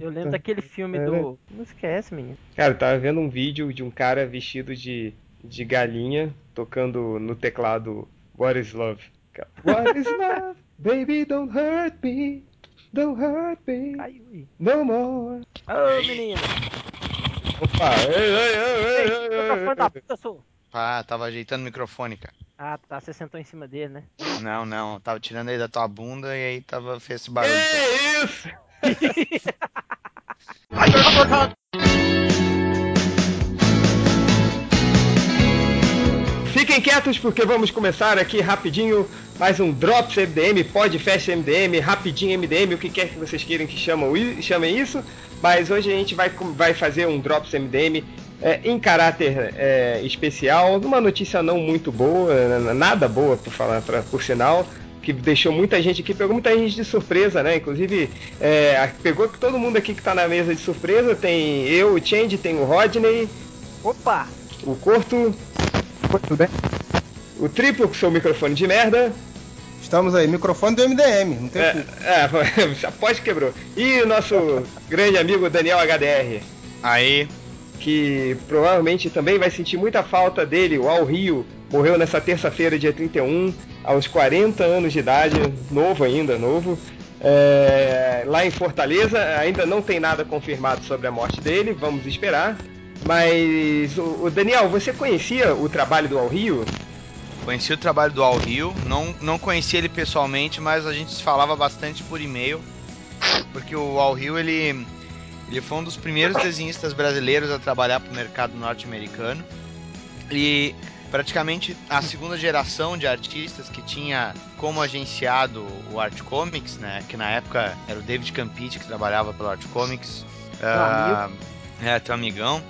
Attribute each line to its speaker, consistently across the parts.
Speaker 1: Eu lembro daquele filme do. Não esquece, menino.
Speaker 2: Cara, eu tava vendo um vídeo de um cara vestido de, de galinha tocando no teclado What is Love? What is love? Baby, don't hurt me. Don't hurt me. No more.
Speaker 1: Ô, menino.
Speaker 2: Opa, ei, ei, ei, ei,
Speaker 1: Ei,
Speaker 2: ei,
Speaker 1: microfone da puta, sou.
Speaker 3: Ah, tava ajeitando o microfone, cara.
Speaker 1: Ah, tá. Você sentou em cima dele, né?
Speaker 3: Não, não, tava tirando aí da tua bunda e aí tava fez esse barulho.
Speaker 2: Que isso? Fiquem quietos porque vamos começar aqui rapidinho mais um Drops MDM, Podfest MDM, rapidinho MDM, o que quer que vocês queiram que chamam, chamem isso. Mas hoje a gente vai, vai fazer um Drops MDM é, em caráter é, especial, numa notícia não muito boa, n- nada boa por falar, pra, por sinal, que deixou muita gente aqui, pegou muita gente de surpresa, né? Inclusive, é, a- pegou que todo mundo aqui que tá na mesa de surpresa, tem eu, o Change, tem o Rodney,
Speaker 1: Opa!
Speaker 2: o Corto,
Speaker 4: Tudo bem?
Speaker 2: o Triplo com seu microfone de merda,
Speaker 4: Estamos aí, microfone do MDM, não tem
Speaker 2: é,
Speaker 4: culpa.
Speaker 2: é, após quebrou, e o nosso grande amigo Daniel HDR.
Speaker 3: Aí,
Speaker 2: que provavelmente também vai sentir muita falta dele. O Al Rio morreu nessa terça-feira, dia 31, aos 40 anos de idade, novo ainda, novo. É, lá em Fortaleza, ainda não tem nada confirmado sobre a morte dele, vamos esperar. Mas, o, o Daniel, você conhecia o trabalho do Al Rio?
Speaker 3: conheci o trabalho do Al Rio, não, não conheci ele pessoalmente, mas a gente se falava bastante por e-mail, porque o Al Rio, ele, ele foi um dos primeiros desenhistas brasileiros a trabalhar para o mercado norte-americano, e praticamente a segunda geração de artistas que tinha como agenciado o Art Comics, né, que na época era o David Campite que trabalhava pelo Art Comics, ah, é, teu amigão,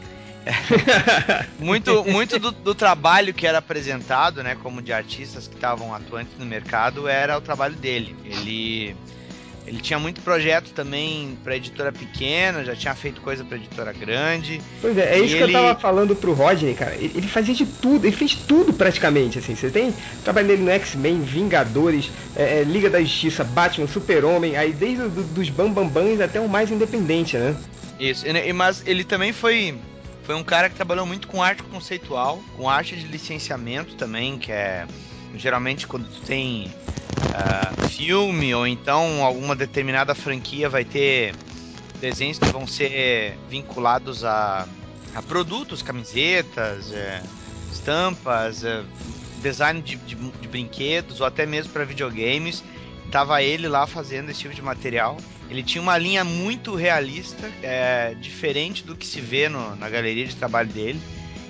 Speaker 3: muito muito do, do trabalho que era apresentado, né, como de artistas que estavam atuantes no mercado, era o trabalho dele. Ele ele tinha muito projeto também para editora pequena, já tinha feito coisa para editora grande.
Speaker 2: Pois é, é isso que
Speaker 3: ele-
Speaker 2: eu tava falando pro Rodney, cara. Ele, fazia de tudo, ele fez tudo praticamente, assim. Você tem trabalho dele no X-Men, Vingadores, é, é, Liga da Justiça, Batman, Super-Homem, aí desde do, dos bambambãs até o mais independente, né?
Speaker 3: Isso, e- e- mas ele também foi foi um cara que trabalhou muito com arte conceitual, com arte de licenciamento também, que é geralmente quando tu tem ah, filme ou então alguma determinada franquia vai ter desenhos que vão ser vinculados a, a produtos, camisetas, é, estampas, é, design de, de- de brinquedos ou até mesmo para videogames. Tava ele lá fazendo esse tipo de material. Ele tinha uma linha muito realista, é, diferente do que se vê no- na galeria de trabalho dele,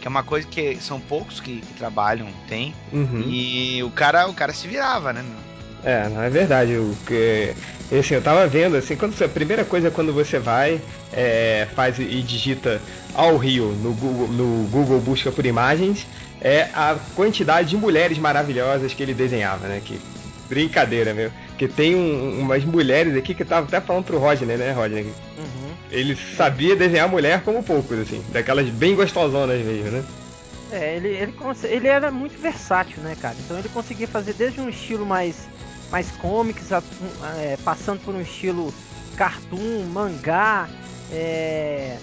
Speaker 3: que é uma coisa que são poucos que, que trabalham, tem.
Speaker 2: Uhum.
Speaker 3: E o cara, o cara se virava, né? meu?
Speaker 2: É, não é verdade. O que, assim, eu tava vendo, assim, quando você, a primeira coisa é quando você vai, é, faz e digita ao Rio no Google, no Google Busca por Imagens, é a quantidade de mulheres maravilhosas que ele desenhava, né? Que brincadeira, meu. Que tem um- umas mulheres aqui que tava até falando pro Rodney, né, Rodney?
Speaker 1: Uhum.
Speaker 2: Ele sabia desenhar mulher como poucos, assim, daquelas bem gostosonas mesmo, né?
Speaker 1: É, ele, ele, ele era muito versátil, né, cara? Então ele conseguia fazer desde um estilo mais, mais comics, é, passando por um estilo cartoon, mangá, é,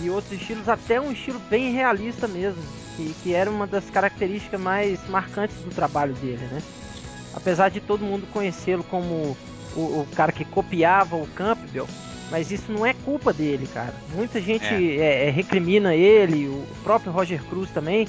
Speaker 1: e outros estilos, até um estilo bem realista mesmo, que, que era uma das características mais marcantes do trabalho dele, né? Apesar de todo mundo conhecê-lo como o, o cara que copiava o Campbell, mas isso não é culpa dele, cara. Muita gente é, é, recrimina ele, o próprio Roger Cruz também,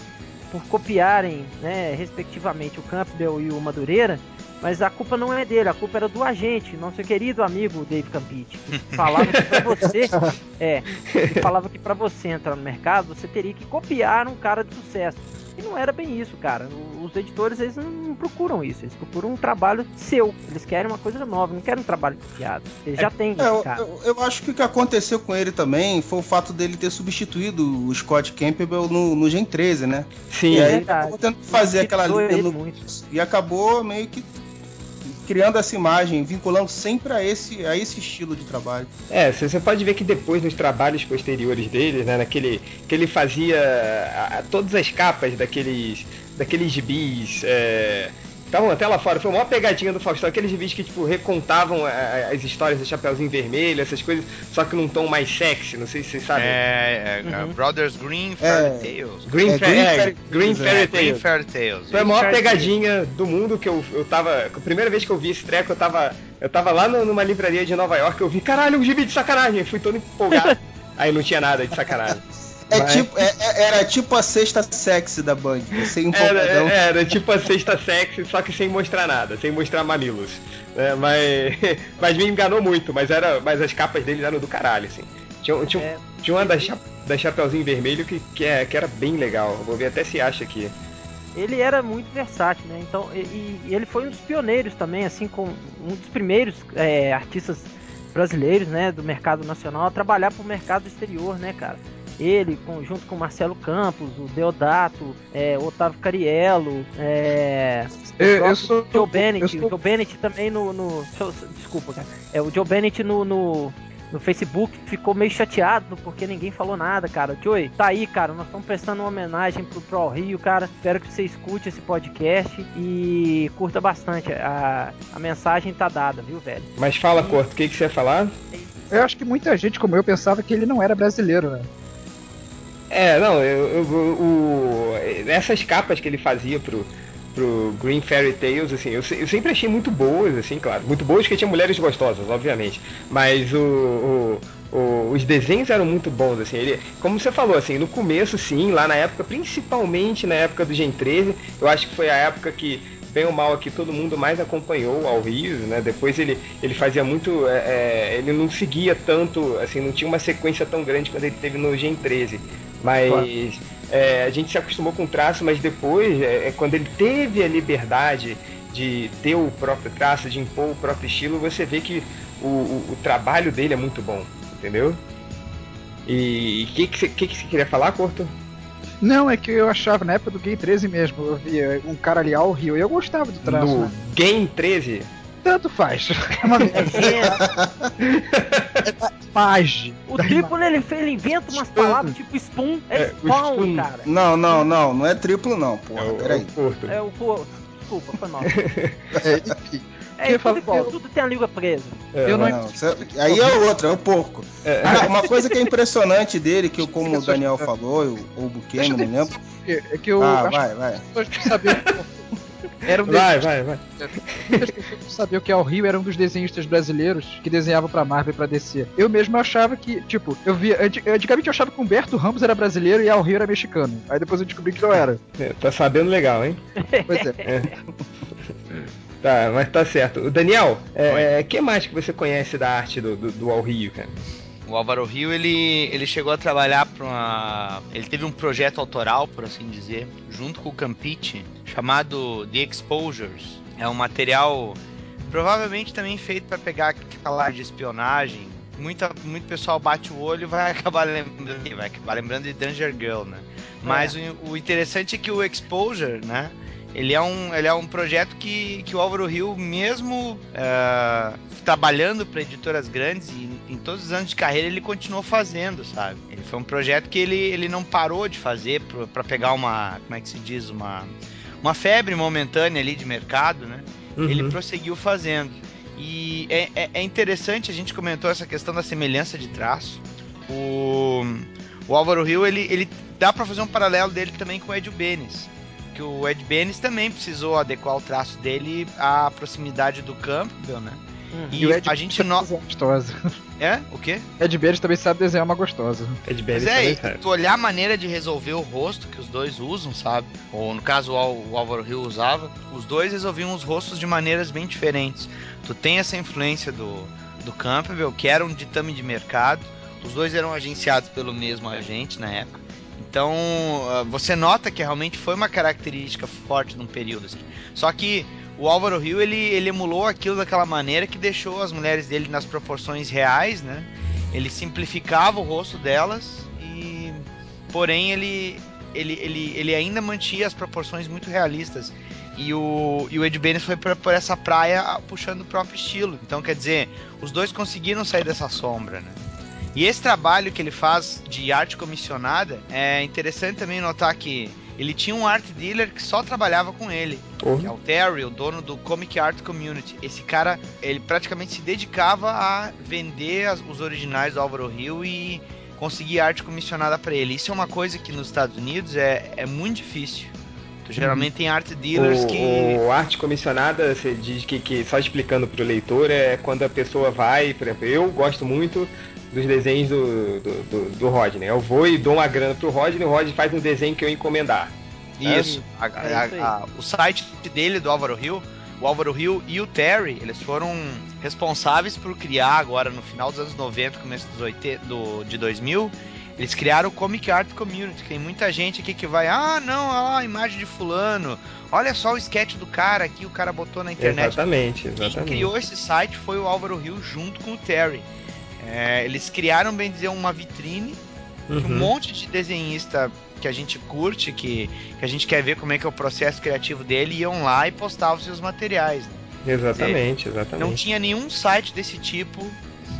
Speaker 1: por copiarem, né, respectivamente, o Campbell e o Madureira. Mas a culpa não é dele, a culpa era do agente, nosso querido amigo Dave Campite, que falava que pra você, é, que falava que para você entrar no mercado, você teria que copiar um cara de sucesso. E não era bem isso, cara. Os editores, eles não, não procuram isso. Eles procuram um trabalho seu. Eles querem uma coisa nova, não querem um trabalho copiado. Eles já têm
Speaker 4: É, eu,
Speaker 1: cara.
Speaker 4: eu- eu acho que o que aconteceu com ele também foi o fato dele ter substituído o Scott Campbell no, no Gen 13, né?
Speaker 2: Sim,
Speaker 4: E aí ele
Speaker 1: verdade.
Speaker 4: acabou tendo que fazer aquela
Speaker 1: Doeu
Speaker 4: linha
Speaker 1: ele
Speaker 4: no-
Speaker 1: muito.
Speaker 4: e acabou meio que criando essa imagem, vinculando sempre a esse, a esse estilo de trabalho.
Speaker 2: É, você pode ver que depois nos trabalhos posteriores dele, né, naquele que ele fazia a- a- todas as capas daqueles daqueles gibis é, estavam até lá fora. Foi uma pegadinha do Faustão, aqueles vídeos que, tipo, recontavam a, a, as histórias do Chapeuzinho Vermelho, essas coisas, só que num tom mais sexy, não sei se vocês sabem.
Speaker 3: É, é uhum. Brothers Green Fairy Tales.
Speaker 2: Green, é, Green, é, Green Fairy Tales. Green
Speaker 3: Fairy Tales.
Speaker 2: Foi a maior pegadinha do mundo que eu, eu tava. A primeira vez que eu vi esse treco, eu tava. Eu tava lá no, numa livraria de Nova York, eu vi, caralho, um gibi de sacanagem, fui todo empolgado. Aí não tinha nada de sacanagem.
Speaker 4: É Mas... tipo, é, é, era tipo a sexta sexy da Band, sem
Speaker 2: era, era tipo a sexta sexy, só que sem mostrar nada, sem mostrar mamilos. É, mas, mas me enganou muito, mas, era, mas as capas dele eram do caralho, assim. Tinha, tinha, é, tinha uma da, cha, da Chapeuzinho Vermelho que, que, é, que era bem legal. Vou ver até se acha aqui.
Speaker 1: Ele era muito versátil, né? Então, e, e ele foi um dos pioneiros também, assim, com um dos primeiros é, artistas brasileiros, né, do mercado nacional a trabalhar para o mercado exterior, né, cara? Ele, com, junto com o Marcelo Campos, o Deodato, é, o Otávio Cariello, é,
Speaker 5: eu, eu sou,
Speaker 1: o Joe Bennett, sou... o Joe Bennett também no. no desculpa, cara. É, o Joe Bennett no, no, no, Facebook ficou meio chateado porque ninguém falou nada, cara. Joey, tá aí, cara. Nós estamos prestando uma homenagem pro Pro Rio, cara. Espero que você escute esse podcast e curta bastante. A, a mensagem tá dada, viu, velho?
Speaker 2: Mas fala, Corto, o que, que você ia falar?
Speaker 5: Eu acho que muita gente, como eu, pensava que ele não era brasileiro, né?
Speaker 2: É, não, eu, eu, o, essas capas que ele fazia pro, pro Green Fairy Tales, assim, eu, eu, sempre achei muito boas, assim, claro. Muito boas porque tinha mulheres gostosas, obviamente. Mas o, o, o, os desenhos eram muito bons, assim. Ele, como você falou, assim, no começo, sim, lá na época, principalmente na época do Gen 13, eu acho que foi a época que bem ou mal aqui todo mundo mais acompanhou ao Rio, né? Depois ele, ele fazia muito, é, é, ele não seguia tanto, assim, não tinha uma sequência tão grande quando ele teve no Gen 13. Mas claro. é, a gente se acostumou com o traço, mas depois, é, é, quando ele teve a liberdade de ter o próprio traço, de impor o próprio estilo, você vê que o, o, o trabalho dele é muito bom, entendeu? E o que, que, que, que você queria falar, Corto?
Speaker 5: Não, é que eu achava, na época do Game 13 mesmo, eu via um cara ali ao Rio e eu gostava do traço. No
Speaker 2: né? Game 13?
Speaker 5: Tanto faz. É uma merda.
Speaker 1: Page. O triplo ele, ele inventa umas palavras tipo spoon, é, é spawn, spoon. cara.
Speaker 4: Não, não, não, não é triplo não, porra. É
Speaker 1: o,
Speaker 4: peraí.
Speaker 1: É o curto. É. Desculpa, foi mal. é, enfim. É, tudo, tudo tem a língua presa.
Speaker 4: É, eu não, não aí é outro, é o porco. É. Uma coisa que é impressionante dele, que eu, como o Daniel falou, ou o Buquê, não me lembro.
Speaker 5: É que eu
Speaker 4: ah, vai, vai.
Speaker 5: saber
Speaker 2: Era um vai, vai, vai.
Speaker 5: Muitas pessoas não sabiam que Al Rio era um dos desenhistas brasileiros que desenhava pra Marvel e pra DC. Eu mesmo achava que, tipo, eu via. Antigamente eu achava que Humberto Ramos era brasileiro e Al Rio era mexicano. Aí depois eu descobri que não era.
Speaker 2: É, tá sabendo legal, hein?
Speaker 5: Pois é. é.
Speaker 2: Tá, mas tá certo. O Daniel, é, é, que mais que você conhece da arte do, do, do Al Rio, cara?
Speaker 3: O Álvaro Rio, ele, ele chegou a trabalhar para uma... Ele teve um projeto autoral, por assim dizer, junto com o Campite, chamado The Exposures. É um material provavelmente também feito para pegar aquela de espionagem. Muita, muito pessoal bate o olho e vai acabar lembrando, vai acabar lembrando de Danger Girl, né? Mas é. o, o interessante é que o Exposure, né? Ele é um, ele é um projeto que, que o Álvaro Rio, mesmo uh, trabalhando para editoras grandes e em todos os anos de carreira, ele continuou fazendo, sabe? Ele foi um projeto que ele, ele não parou de fazer para pegar uma, como é que se diz, uma, uma febre momentânea ali de mercado, né? Uhum. Ele prosseguiu fazendo. E é, é, é, interessante, a gente comentou essa questão da semelhança de traço. O, o Álvaro Rio, ele, ele dá para fazer um paralelo dele também com o Ed Benes que o Ed Benes também precisou adequar o traço dele à proximidade do Campbell, né?
Speaker 5: Uhum. E, e, o Ed a gente não. Gostosa.
Speaker 3: É? O quê?
Speaker 5: Ed Benes também sabe desenhar uma gostosa.
Speaker 3: Ed Benes Mas é, também tu olhar a maneira de resolver o rosto que os dois usam, sabe? Ou no caso o Álvaro Rio usava, os dois resolviam os rostos de maneiras bem diferentes. Tu tem essa influência do, do Campbell, que era um ditame de mercado. Os dois eram agenciados pelo mesmo agente na época. Então, ah, você nota que realmente foi uma característica forte num período assim. Só que o Álvaro Rio ele, ele emulou aquilo daquela maneira que deixou as mulheres dele nas proporções reais, né? Ele simplificava o rosto delas e porém ele ele, ele, ele ainda mantinha as proporções muito realistas. E o, e o Ed Benes foi por, por essa praia puxando o próprio estilo. Então, quer dizer, os dois conseguiram sair dessa sombra, né? E esse trabalho que ele faz de arte comissionada é interessante também notar que ele tinha um art dealer que só trabalhava com ele. Uhum. Que é o Terry, o dono do Comic Art Community. Esse cara, ele praticamente se dedicava a vender as, os originais do Álvaro Rio e conseguir arte comissionada para ele. Isso é uma coisa que nos Estados Unidos é, é muito difícil. Tu geralmente tem art dealers
Speaker 2: o,
Speaker 3: que.
Speaker 2: O arte comissionada, você diz que, que, só explicando pro leitor, é quando a pessoa vai, por exemplo, eu gosto muito dos desenhos do, do, do, do Rodney. Eu vou e dou uma grana pro Rodney, o Rodney faz um desenho que eu encomendar.
Speaker 3: Isso. É, a, a, a, o site dele, do Álvaro Rio, o Álvaro Hill e o Terry, eles foram responsáveis por criar agora no final dos anos 90, começo dos 80, do, de 2000, eles criaram o Comic Art Community. Tem muita gente aqui que vai, ah, não, olha lá a imagem de fulano. Olha só o sketch do cara aqui, o cara botou na internet.
Speaker 2: Exatamente, exatamente.
Speaker 3: Quem criou esse site foi o Álvaro Hill junto com o Terry. É, eles criaram, bem dizer, uma vitrine uhum. que um monte de desenhista que a gente curte, que, que a gente quer ver como é que é o processo criativo dele, iam lá e postavam seus materiais.
Speaker 2: Né? Exatamente, exatamente.
Speaker 3: Não tinha nenhum site desse tipo,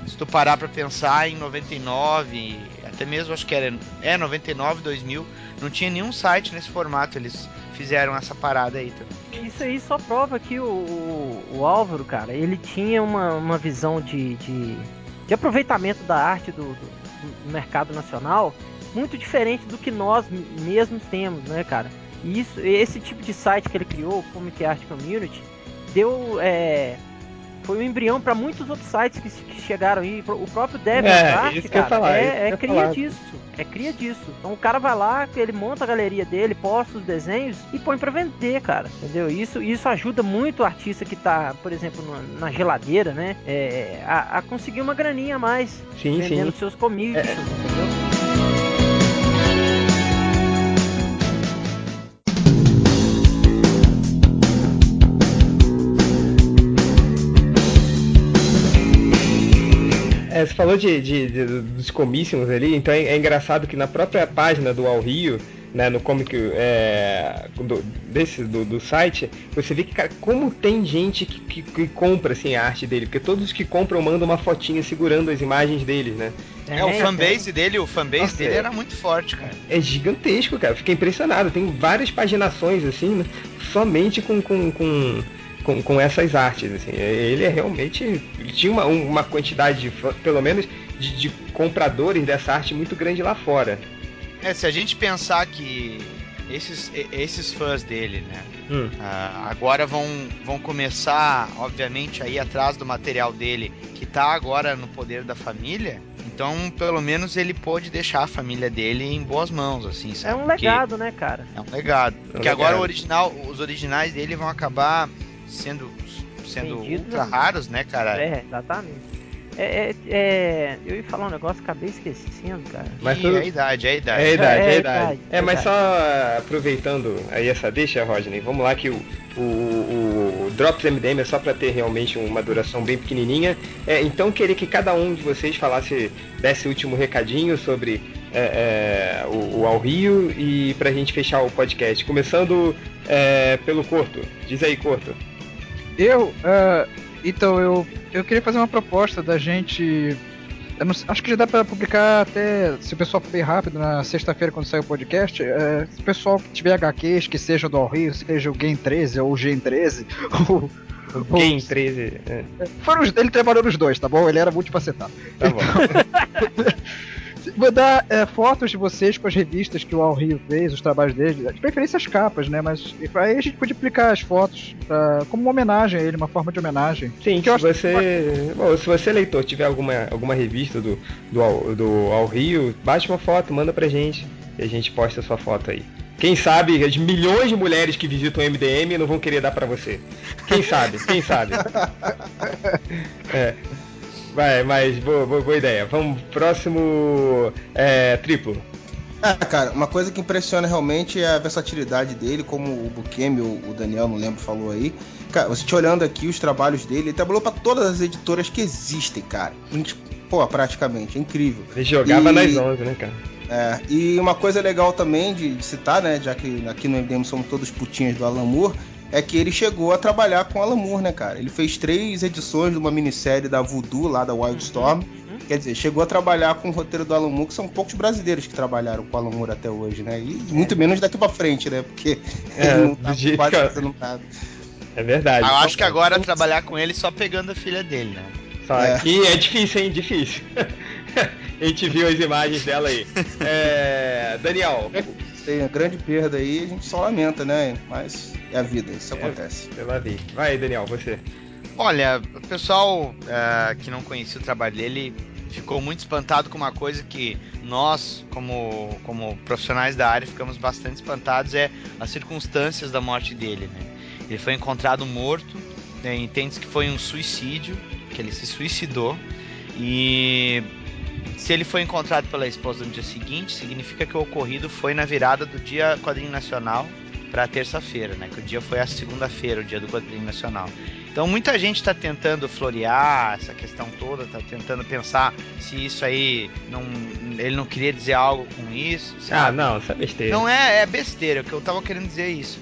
Speaker 3: se tu parar pra pensar, em 99, até mesmo acho que era é, 99, 2000, não tinha nenhum site nesse formato, eles fizeram essa parada aí também.
Speaker 1: Isso aí só prova que o, o, o Álvaro, cara, ele tinha uma, uma visão de, de, de aproveitamento da arte do, do, do mercado nacional muito diferente do que nós mesmos temos, né, cara? E isso, esse tipo de site que ele criou, o Comic Art Community, deu é, foi um embrião para muitos outros sites que, que, chegaram aí. O próprio Devil é, Art, cara, falar, é, é cria falar. disso. É cria disso. Então o cara vai lá, ele monta a galeria dele, posta os desenhos e põe para vender, cara. Entendeu? Isso, isso ajuda muito o artista que tá, por exemplo, na, geladeira, né? É, a, a, conseguir uma graninha a mais
Speaker 2: sim,
Speaker 1: vendendo
Speaker 2: sim.
Speaker 1: seus comics, é. entendeu?
Speaker 2: É, você falou de, de, de, dos comíssimos ali, então é, é, engraçado que na própria página do Al Rio, né, no comic é, do, desse, do, do, site, você vê que, cara, como tem gente que, que, que, compra assim, a arte dele, porque todos que compram mandam uma fotinha segurando as imagens deles, né?
Speaker 3: É, é o fanbase é. dele, o fanbase Nossa, dele é. era muito forte, cara.
Speaker 2: É gigantesco, cara. Fiquei impressionado. Tem várias paginações, assim, né, somente com, com, com com, com essas artes. Assim. Ele é realmente. Ele tinha uma, uma quantidade, de, pelo menos, de, de compradores dessa arte muito grande lá fora.
Speaker 3: É, se a gente pensar que esses, esses fãs dele, né? Hum. Uh, agora vão, vão começar, obviamente, a ir atrás do material dele, que tá agora no poder da família. Então, pelo menos ele pôde deixar a família dele em boas mãos, assim, sabe?
Speaker 1: É um legado, né, cara?
Speaker 3: É um legado. É um Porque legado. agora o original, os originais dele vão acabar sendo, sendo ultra raros, né, cara?
Speaker 1: É, exatamente. É, é, é, eu ia falar um negócio, acabei esquecendo, cara.
Speaker 3: Mas tudo... é a idade, é a idade.
Speaker 2: É a idade, é, a idade. É, mas só aproveitando aí essa deixa, Rodney, vamos lá que o, o, o Drops MDM é só para ter realmente uma duração bem pequenininha. É, então queria que cada um de vocês falasse, desse último recadinho sobre é, é, o, o Ao Rio e pra gente fechar o podcast. Começando é, pelo Corto. Diz aí, Corto.
Speaker 5: Eu, uh, então, eu, eu queria fazer uma proposta da gente. Não, acho que já dá para publicar até, se o pessoal for bem rápido, na sexta-feira quando sair o podcast. É, se o pessoal que tiver HQs, que seja do Rio, seja o Game 13 ou o Gen 13, ou,
Speaker 2: o Game 13. É.
Speaker 5: Foram, ele trabalhou nos dois, tá bom? Ele era multifacetado. Tá bom. Então, mandar é, fotos de vocês com as revistas que o Al Rio fez, os trabalhos dele, de preferência as capas, né? Mas aí a gente pode aplicar as fotos pra, como uma homenagem a ele, uma forma de homenagem.
Speaker 2: Sim, se você. Que... Bom, se você, leitor, tiver alguma, alguma revista do, do, do Al Rio, bate uma foto, manda pra gente. E a gente posta a sua foto aí. Quem sabe as milhões de mulheres que visitam o MDM não vão querer dar para você. Quem sabe? Quem sabe? É. Vai, mas boa, boa, boa ideia. Vamos, próximo é, triplo.
Speaker 4: É, cara, uma coisa que impressiona realmente é a versatilidade dele, como o Bukemi, o, o Daniel, não lembro, falou aí. Cara, você te olhando aqui os trabalhos dele, ele trabalhou para todas as editoras que existem, cara. Pô, praticamente, é incrível.
Speaker 2: Ele jogava e... nas 11, né, cara?
Speaker 4: É, e uma coisa legal também de, de citar, né, já que aqui no MDM somos todos putinhas do Alan Moore, é que ele chegou a trabalhar com Alan Moore, né, cara? Ele fez três edições de uma minissérie da Voodoo, lá da Wildstorm. Uhum. Quer dizer, chegou a trabalhar com o roteiro do Alan Moore, que são poucos brasileiros que trabalharam com o Alan Moore até hoje, né? E muito menos daqui pra frente, né? Porque
Speaker 2: é,
Speaker 4: ele não tá
Speaker 2: quase
Speaker 4: que... fazendo nada.
Speaker 2: É verdade.
Speaker 3: Eu acho que agora trabalhar com ele só pegando a filha dele, né?
Speaker 2: Só é. que é difícil, hein? Difícil. a gente viu as imagens dela aí. É... Daniel.
Speaker 4: Tem a grande perda aí, a gente só lamenta, né? Mas é a vida, isso é, acontece.
Speaker 2: Pela vi. Vai, Daniel, você.
Speaker 3: Olha, o pessoal uh, que não conhecia o trabalho dele ficou muito espantado com uma coisa que nós, como, como profissionais da área, ficamos bastante espantados, é as circunstâncias da morte dele, né? Ele foi encontrado morto, né? entende que foi um suicídio, que ele se suicidou, e se ele foi encontrado pela esposa no dia seguinte, significa que o ocorrido foi na virada do dia quadrinho nacional para terça-feira, né? Que o dia foi a segunda-feira, o dia do quadrinho nacional. Então muita gente está tentando florear essa questão toda, está tentando pensar se isso aí não, ele não queria dizer algo com isso.
Speaker 2: Sabe? Ah, não, isso é besteira.
Speaker 3: Não é, é besteira. O que eu estava querendo dizer é isso.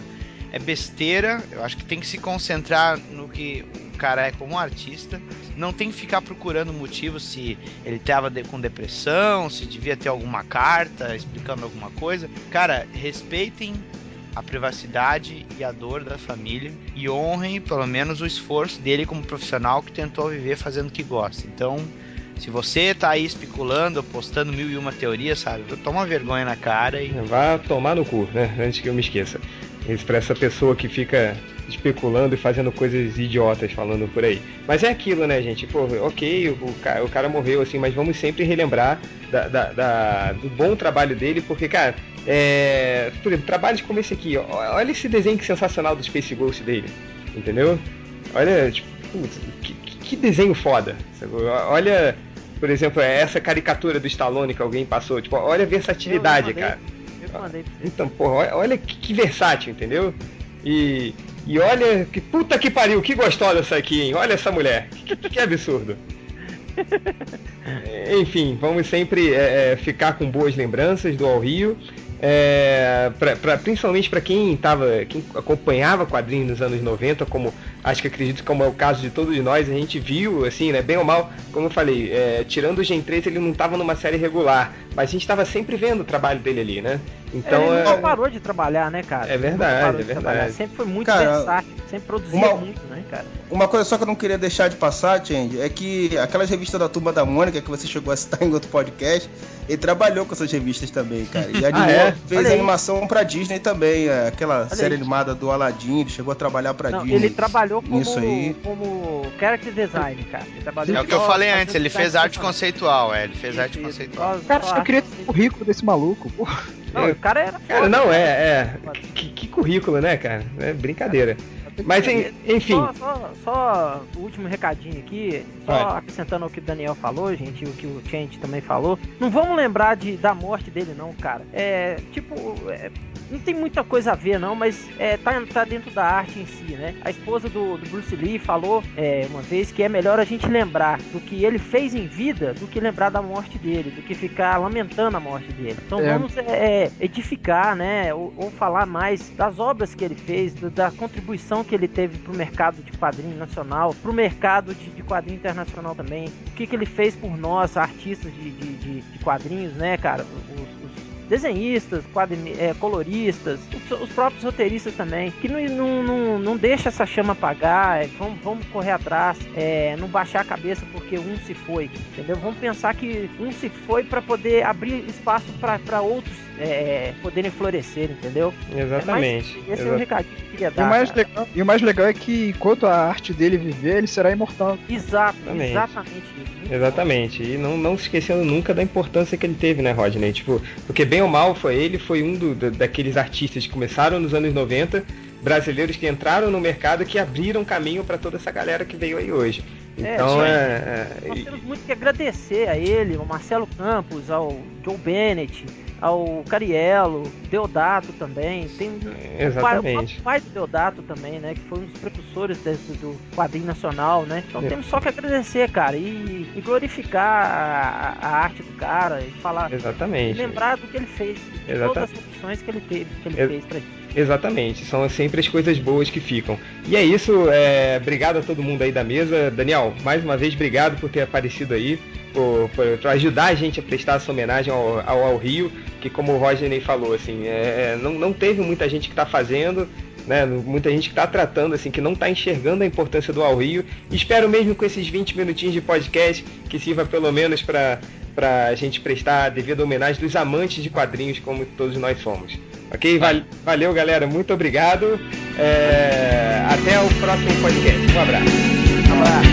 Speaker 3: É besteira. Eu acho que tem que se concentrar no que o cara é como artista. Não tem que ficar procurando motivos se ele estava de, com depressão, se devia ter alguma carta explicando alguma coisa. Cara, respeitem a privacidade e a dor da família e honrem pelo menos o esforço dele como profissional que tentou viver fazendo o que gosta. Então, se você tá aí especulando, postando mil e uma teorias, sabe? Toma vergonha na cara e.
Speaker 2: Vá tomar no cu, né? Antes que eu me esqueça. Isso pra essa pessoa que fica especulando e fazendo coisas idiotas falando por aí. Mas é aquilo, né, gente? Pô, ok, o, cara, o cara morreu, assim, mas vamos sempre relembrar da, da, da, do bom trabalho dele, porque, cara, é, por exemplo, trabalhos como esse aqui, olha esse desenho sensacional do Space Ghost dele, entendeu? Olha, tipo, putz, que, que desenho foda. Olha, por exemplo, essa caricatura do Stallone que alguém passou, tipo, olha a versatilidade,
Speaker 1: eu,
Speaker 2: Então, porra, olha que, que versátil, entendeu? E, e olha que puta que pariu, que gostosa essa aqui, hein? Olha essa mulher, que, que absurdo. Enfim, vamos sempre é, é, ficar com boas lembranças do Al Rio. É, pra, pra, principalmente para quem tava, quem acompanhava quadrinhos nos anos 90, como acho que acredito como é o caso de todos nós, a gente viu, assim, né, bem ou mal, como eu falei, é, tirando o Gen 3, ele não estava numa série regular, mas a gente estava sempre vendo o trabalho dele ali, né?
Speaker 1: Então, ele é... parou de trabalhar, né, cara?
Speaker 2: É verdade, é verdade.
Speaker 1: Sempre foi muito cara, versátil, sempre produzia uma, muito, né, cara?
Speaker 4: Uma coisa só que eu não queria deixar de passar, Change, é que aquelas revistas da Turma da Mônica que você chegou a citar em outro podcast, ele trabalhou com essas revistas também, cara. E animou, ah, é? fez Olha animação aí. pra Disney também, é, aquela Olha série aí. animada do Aladdin, ele chegou a trabalhar pra não, Disney.
Speaker 1: Ele trabalhou como, Isso aí. como character design, cara.
Speaker 3: é o que eu falei antes, ele fez arte conceitual, é, ele fez arte conceitual.
Speaker 5: Cara, eu queria ter o currículo desse maluco, porra.
Speaker 1: Não, o cara era.
Speaker 2: Cara, não, é, é. Que, que, currículo, né, cara? É brincadeira. Mas enfim.
Speaker 1: Só, só, só, o último recadinho aqui, só Vai. acrescentando o que o Daniel falou, gente, o que o Chant também falou. Não vamos lembrar de, da morte dele, não, cara. É tipo. É, não tem muita coisa a ver, não, mas é, tá, tá dentro da arte em si, né? A esposa do, do Bruce Lee falou é, uma vez que é melhor a gente lembrar do que ele fez em vida do que lembrar da morte dele, do que ficar lamentando a morte dele. Então é. vamos é, é, edificar, né? Ou, ou, falar mais das obras que ele fez, da contribuição que ele teve pro mercado de quadrinho nacional, pro mercado de, de quadrinho internacional também. O que, que ele fez por nós, artistas de, de, de, quadrinhos, né, cara? Os, desenhistas, é, coloristas, os, os, próprios roteiristas também, que não, não, não, não deixa essa chama apagar, é, vamos, vamos correr atrás, é, não baixar a cabeça porque um se foi, entendeu? Vamos pensar que um se foi para poder abrir espaço para outros é, poderem florescer, entendeu?
Speaker 2: Exatamente.
Speaker 1: É mais, esse é o recadinho que eu queria dar.
Speaker 5: E o, mais legal, e o mais legal é que enquanto a arte dele viver, ele será imortal.
Speaker 1: Exato, exatamente, exatamente
Speaker 2: isso. Exatamente. E não, não se esquecendo nunca da importância que ele teve, né, Rodney? Tipo, porque bem ou mal foi ele, foi um do, daqueles artistas que começaram nos anos 90 brasileiros que entraram no mercado que abriram caminho para toda essa galera que veio aí hoje. É, então é,
Speaker 1: é, Nós temos muito que agradecer a ele, ao Marcelo Campos, ao Joe Bennett, ao Cariello, Deodato também. Tem
Speaker 2: Exatamente.
Speaker 1: O pai, do Deodato também, né? Que foi um dos precursores desse, do quadrinho nacional, né? Então é. temos só que agradecer, cara, e, e glorificar a, a, arte do cara e falar.
Speaker 2: Exatamente.
Speaker 1: E lembrar do que ele fez, de todas as opções que ele teve, que ele Ex fez pra gente.
Speaker 2: Exatamente, são sempre as coisas boas que ficam. E é isso, é, obrigado a todo mundo aí da mesa. Daniel, mais uma vez, obrigado por ter aparecido aí, por, por, por ajudar a gente a prestar essa homenagem ao, ao, ao Rio, que como o Roger falou, assim, é, não, não teve muita gente que está fazendo, né, muita gente que está tratando, assim, que não está enxergando a importância do Ao Rio. Espero mesmo com esses 20 minutinhos de podcast que sirva pelo menos para a gente prestar a devida homenagem dos amantes de quadrinhos como todos nós somos. Ok? Valeu, galera. Muito obrigado. É... Até o próximo podcast. Um abraço. Um abraço.